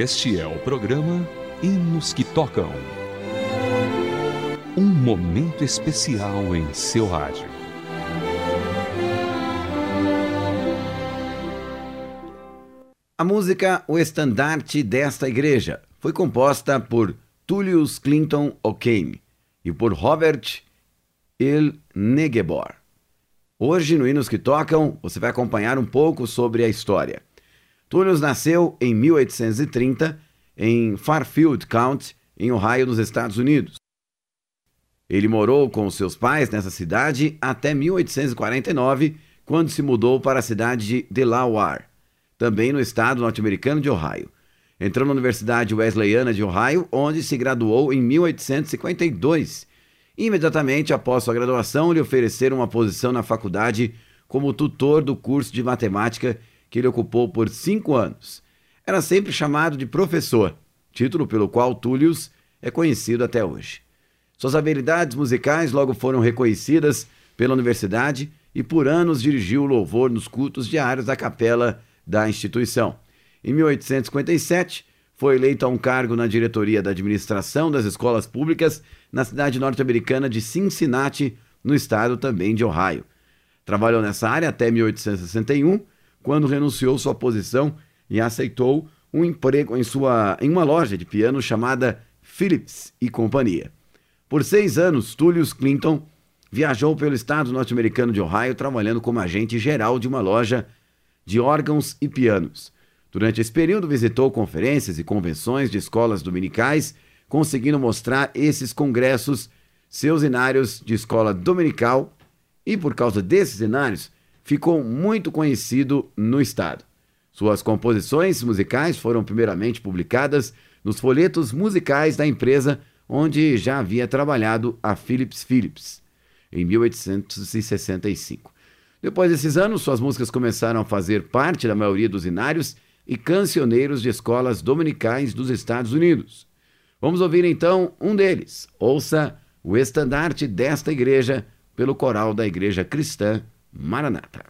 Este é o programa Hinos que Tocam. Um momento especial em seu rádio. A música O Estandarte desta Igreja foi composta por Tullius Clinton O'Kane e por Robert Il Negebor. Hoje, no Hinos que Tocam, você vai acompanhar um pouco sobre a história. Tullius nasceu em 1830 em Fairfield County, em Ohio, nos Estados Unidos. Ele morou com seus pais nessa cidade até 1849, quando se mudou para a cidade de Delaware, também no estado norte-americano de Ohio. Entrou na Universidade Wesleyana de Ohio, onde se graduou em 1852 Imediatamente após sua graduação, lhe ofereceram uma posição na faculdade como tutor do curso de matemática que ele ocupou por cinco anos. Era sempre chamado de professor, título pelo qual Tullius é conhecido até hoje. Suas habilidades musicais logo foram reconhecidas pela universidade e por anos dirigiu o louvor nos cultos diários da capela da instituição. Em 1857, foi eleito a um cargo na diretoria da administração das escolas públicas na cidade norte-americana de Cincinnati, no estado também de Ohio. Trabalhou nessa área até 1861, quando renunciou sua posição e aceitou um emprego em, sua, em uma loja de piano chamada Phillips e Companhia. Por seis anos, Tullius Clinton viajou pelo estado norte-americano de Ohio trabalhando como agente geral de uma loja de órgãos e pianos. Durante esse período, visitou conferências e convenções de escolas dominicais, conseguindo mostrar esses congressos seus inários de escola dominical e, por causa desses inários, ficou muito conhecido no estado. Suas composições musicais foram primeiramente publicadas nos folhetos musicais da empresa onde já havia trabalhado a Phillips Phillips, em 1865. Depois desses anos, suas músicas começaram a fazer parte da maioria dos inários e cancioneiros de escolas dominicais dos Estados Unidos. Vamos ouvir então um deles. Ouça o estandarte desta igreja pelo coral da Igreja Cristã Maranata.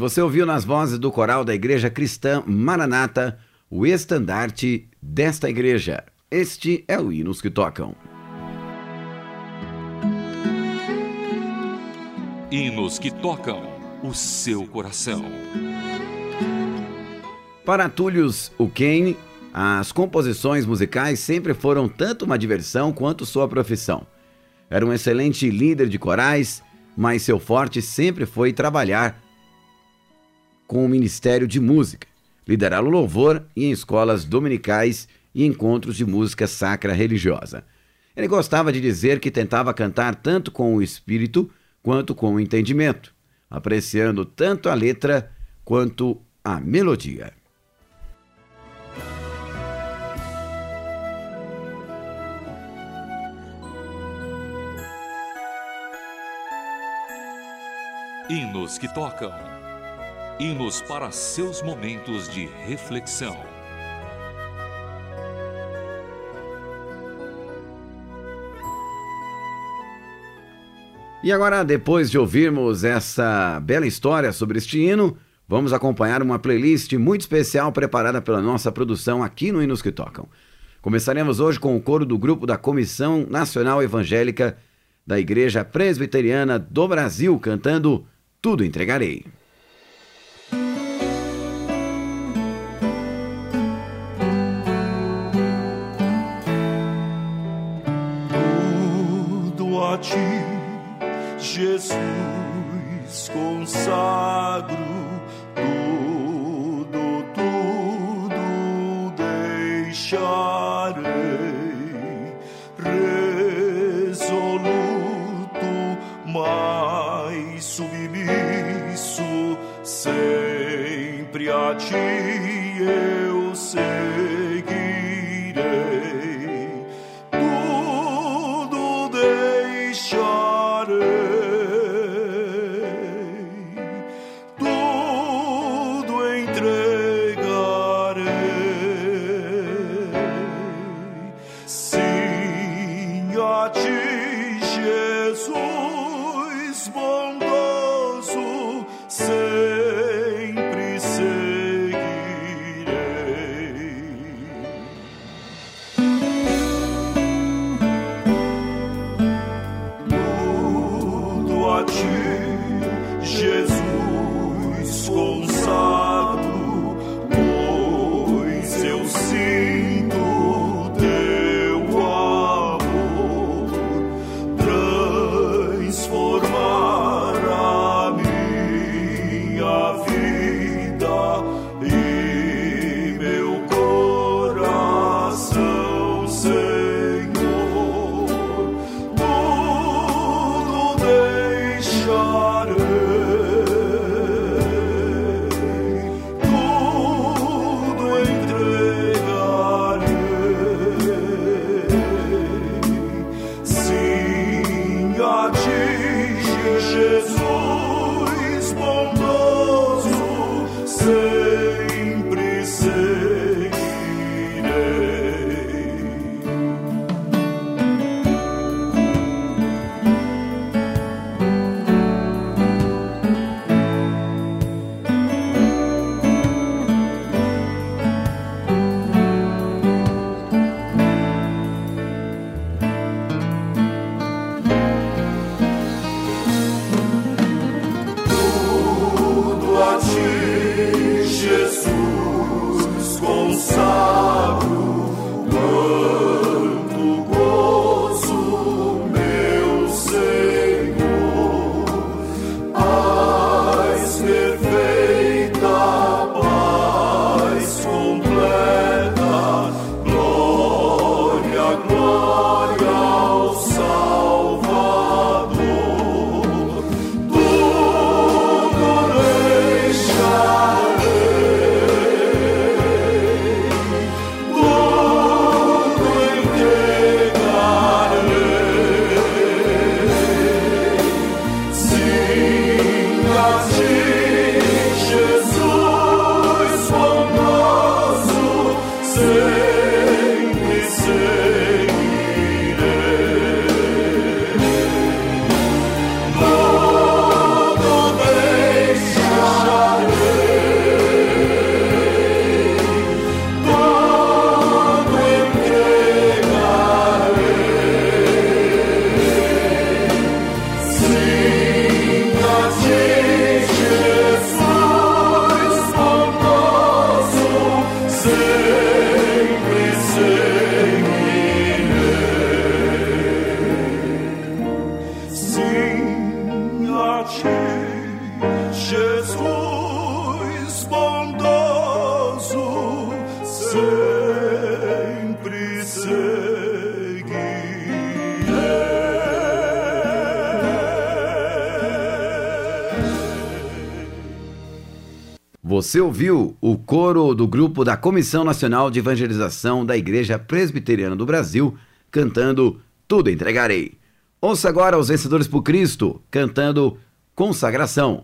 Você ouviu nas vozes do coral da Igreja Cristã Maranata o estandarte desta igreja. Este é o Hinos que Tocam. Hinos que tocam o seu coração. Para Túlios Uken, as composições musicais sempre foram tanto uma diversão quanto sua profissão. Era um excelente líder de corais, mas seu forte sempre foi trabalhar com o Ministério de Música, liderar o louvor em escolas dominicais e encontros de música sacra religiosa. Ele gostava de dizer que tentava cantar tanto com o espírito quanto com o entendimento, apreciando tanto a letra quanto a melodia. Hinos que tocam. Hinos para seus momentos de reflexão. E agora, depois de ouvirmos essa bela história sobre este hino, vamos acompanhar uma playlist muito especial preparada pela nossa produção aqui no Hinos que Tocam. Começaremos hoje com o coro do grupo da Comissão Nacional Evangélica da Igreja Presbiteriana do Brasil cantando tudo entregarei. Jesus, consagro. Tudo, tudo deixarei. Resoluto, mais submisso, sempre a ti Você ouviu o coro do grupo da Comissão Nacional de Evangelização da Igreja Presbiteriana do Brasil cantando Tudo Entregarei. Ouça agora os Vencedores por Cristo cantando Consagração.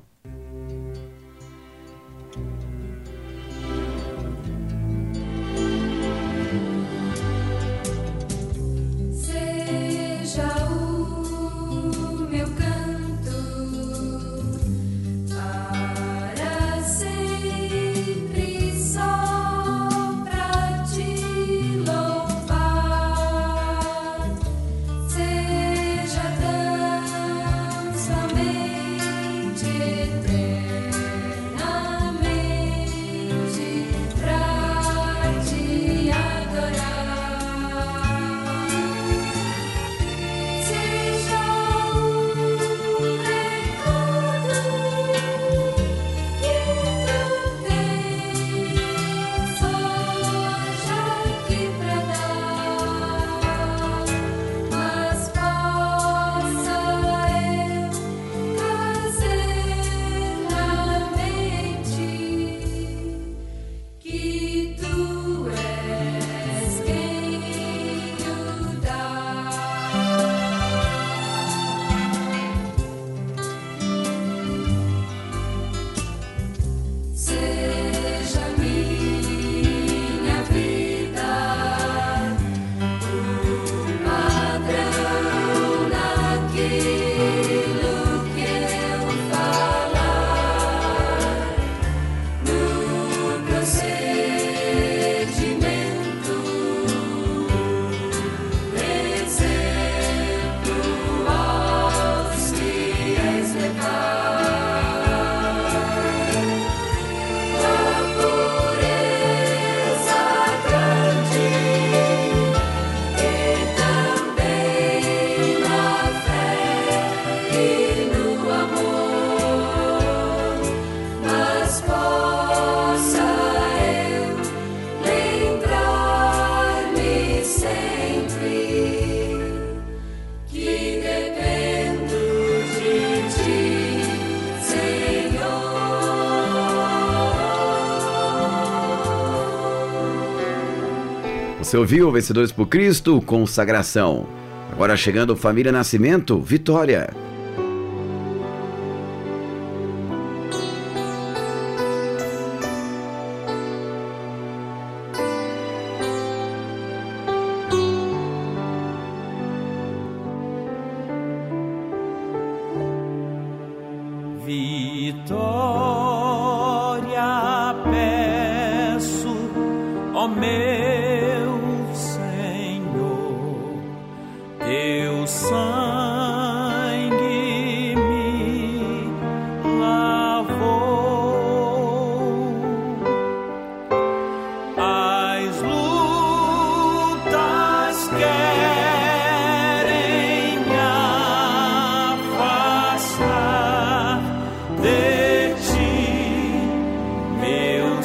Você ouviu Vencedores por Cristo, consagração. Agora chegando Família Nascimento, Vitória.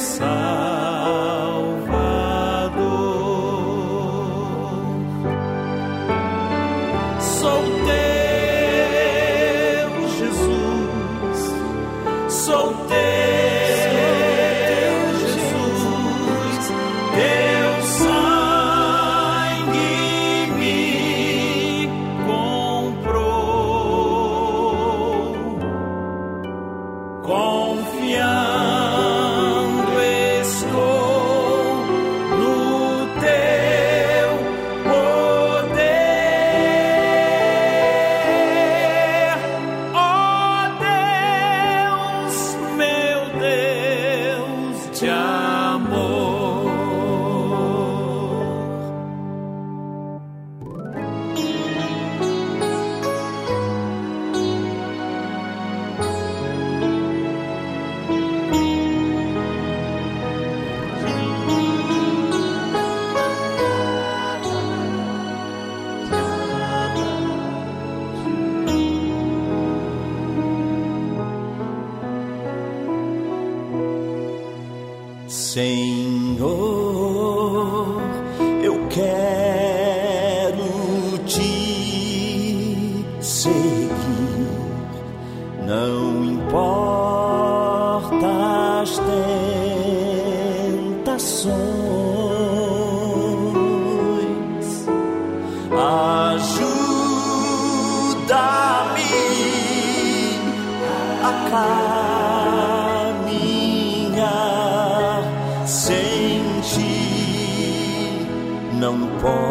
Não amor. upon.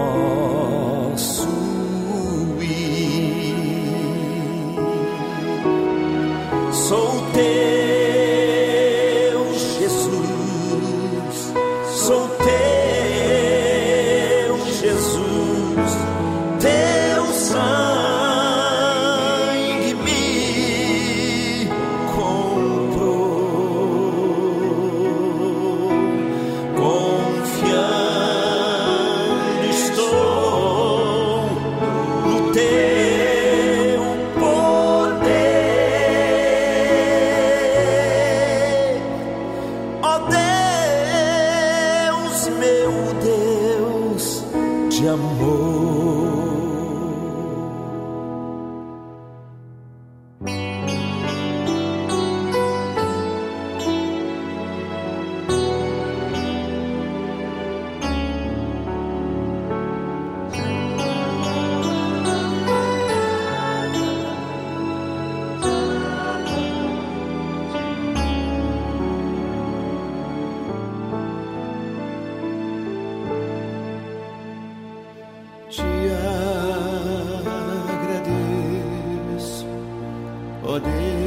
day.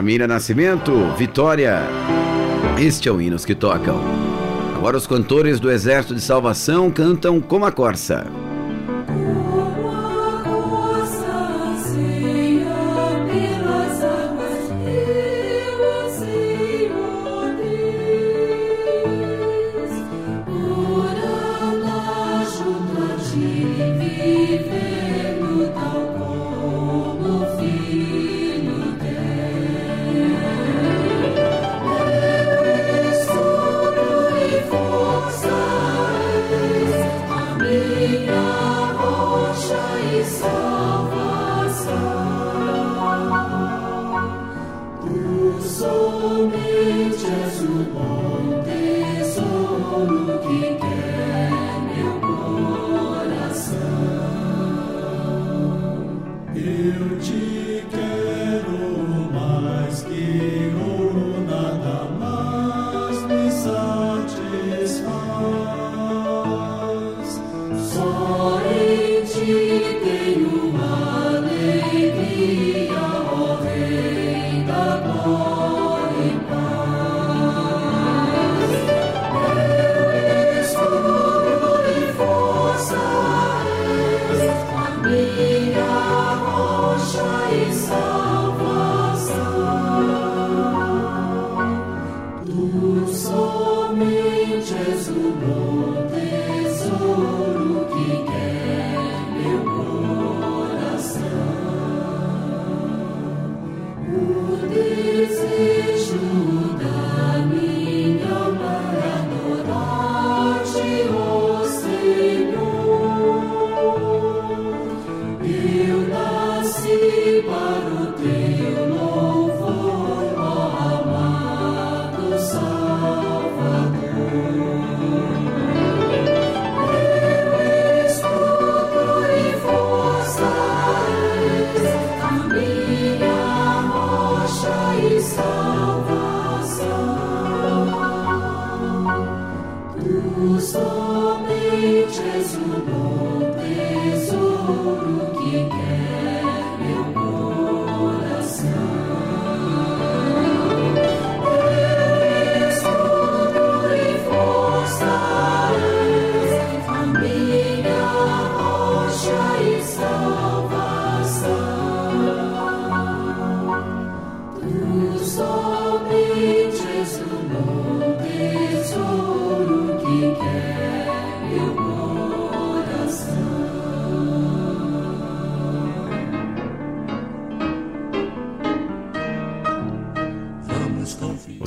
família Nascimento, Vitória. Este é o Hinos que Tocam. Agora os cantores do Exército de Salvação cantam como a Corsa.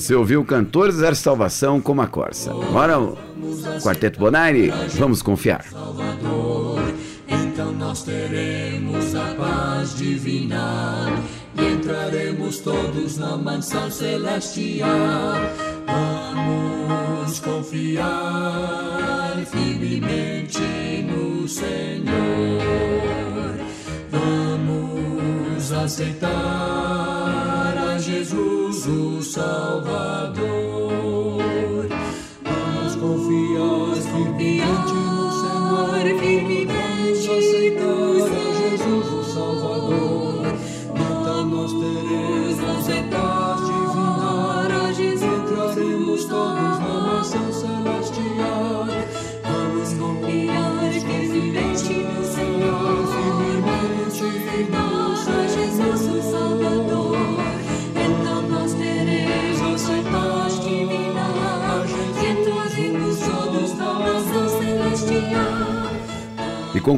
Você ouviu Cantores da Salvação com a Corsa. Agora Quarteto Bonaire, vamos confiar. Salvador, então nós teremos a paz divina e entraremos todos na mansão celestial. Vamos confiar firmemente no Senhor. Vamos aceitar a Jesus o Salvador.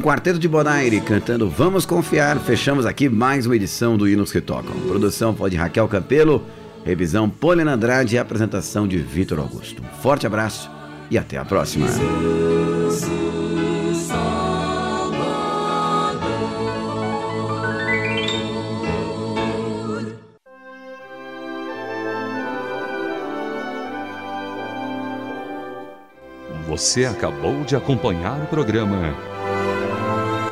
Quarteto de Bonaire cantando Vamos Confiar, fechamos aqui mais uma edição do Hinos que Tocam. Produção foi de Raquel Campelo, revisão Polina Andrade e apresentação de Vitor Augusto. Um forte abraço e até a próxima. Você acabou de acompanhar o programa